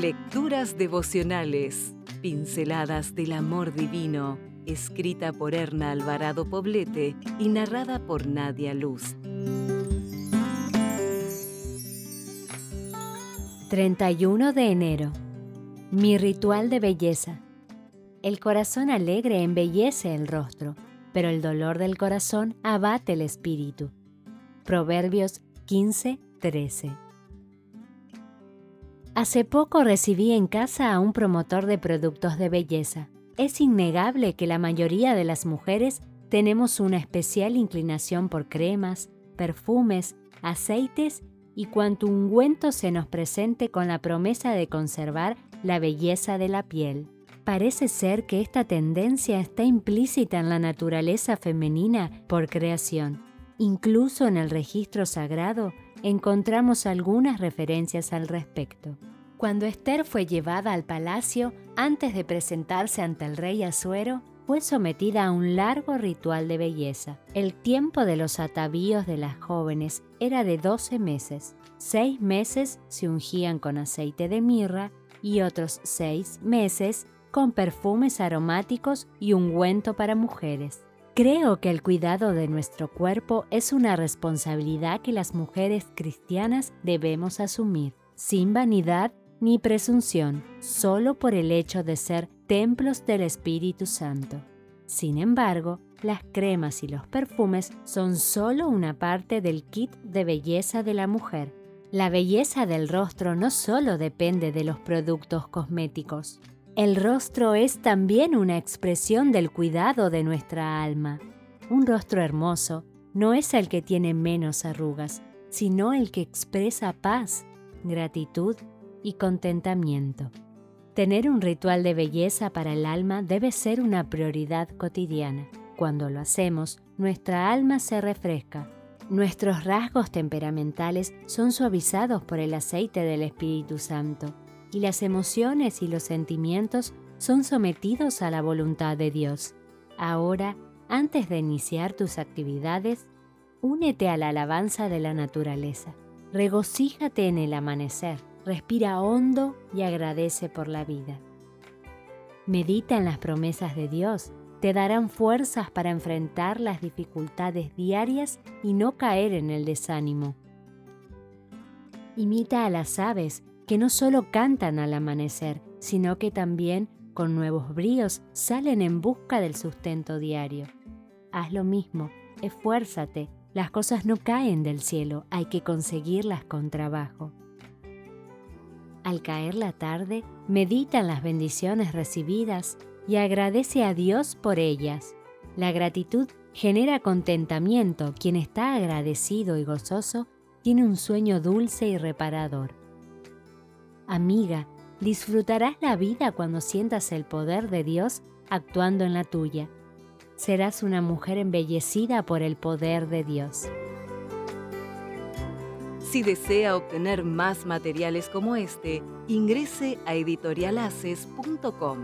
Lecturas devocionales, pinceladas del amor divino, escrita por Erna Alvarado Poblete y narrada por Nadia Luz. 31 de enero. Mi ritual de belleza. El corazón alegre embellece el rostro, pero el dolor del corazón abate el espíritu. Proverbios 15, 13. Hace poco recibí en casa a un promotor de productos de belleza. Es innegable que la mayoría de las mujeres tenemos una especial inclinación por cremas, perfumes, aceites y cuanto ungüento se nos presente con la promesa de conservar la belleza de la piel. Parece ser que esta tendencia está implícita en la naturaleza femenina por creación. Incluso en el registro sagrado encontramos algunas referencias al respecto. Cuando Esther fue llevada al palacio antes de presentarse ante el rey Asuero, fue sometida a un largo ritual de belleza. El tiempo de los atavíos de las jóvenes era de 12 meses. Seis meses se ungían con aceite de mirra y otros seis meses con perfumes aromáticos y ungüento para mujeres. Creo que el cuidado de nuestro cuerpo es una responsabilidad que las mujeres cristianas debemos asumir, sin vanidad ni presunción, solo por el hecho de ser templos del Espíritu Santo. Sin embargo, las cremas y los perfumes son solo una parte del kit de belleza de la mujer. La belleza del rostro no solo depende de los productos cosméticos. El rostro es también una expresión del cuidado de nuestra alma. Un rostro hermoso no es el que tiene menos arrugas, sino el que expresa paz, gratitud y contentamiento. Tener un ritual de belleza para el alma debe ser una prioridad cotidiana. Cuando lo hacemos, nuestra alma se refresca. Nuestros rasgos temperamentales son suavizados por el aceite del Espíritu Santo y las emociones y los sentimientos son sometidos a la voluntad de Dios. Ahora, antes de iniciar tus actividades, únete a la alabanza de la naturaleza. Regocíjate en el amanecer respira hondo y agradece por la vida. Medita en las promesas de Dios, te darán fuerzas para enfrentar las dificultades diarias y no caer en el desánimo. Imita a las aves que no solo cantan al amanecer, sino que también con nuevos bríos salen en busca del sustento diario. Haz lo mismo, esfuérzate, las cosas no caen del cielo, hay que conseguirlas con trabajo. Al caer la tarde, medita en las bendiciones recibidas y agradece a Dios por ellas. La gratitud genera contentamiento. Quien está agradecido y gozoso tiene un sueño dulce y reparador. Amiga, disfrutarás la vida cuando sientas el poder de Dios actuando en la tuya. Serás una mujer embellecida por el poder de Dios. Si desea obtener más materiales como este, ingrese a editorialaces.com.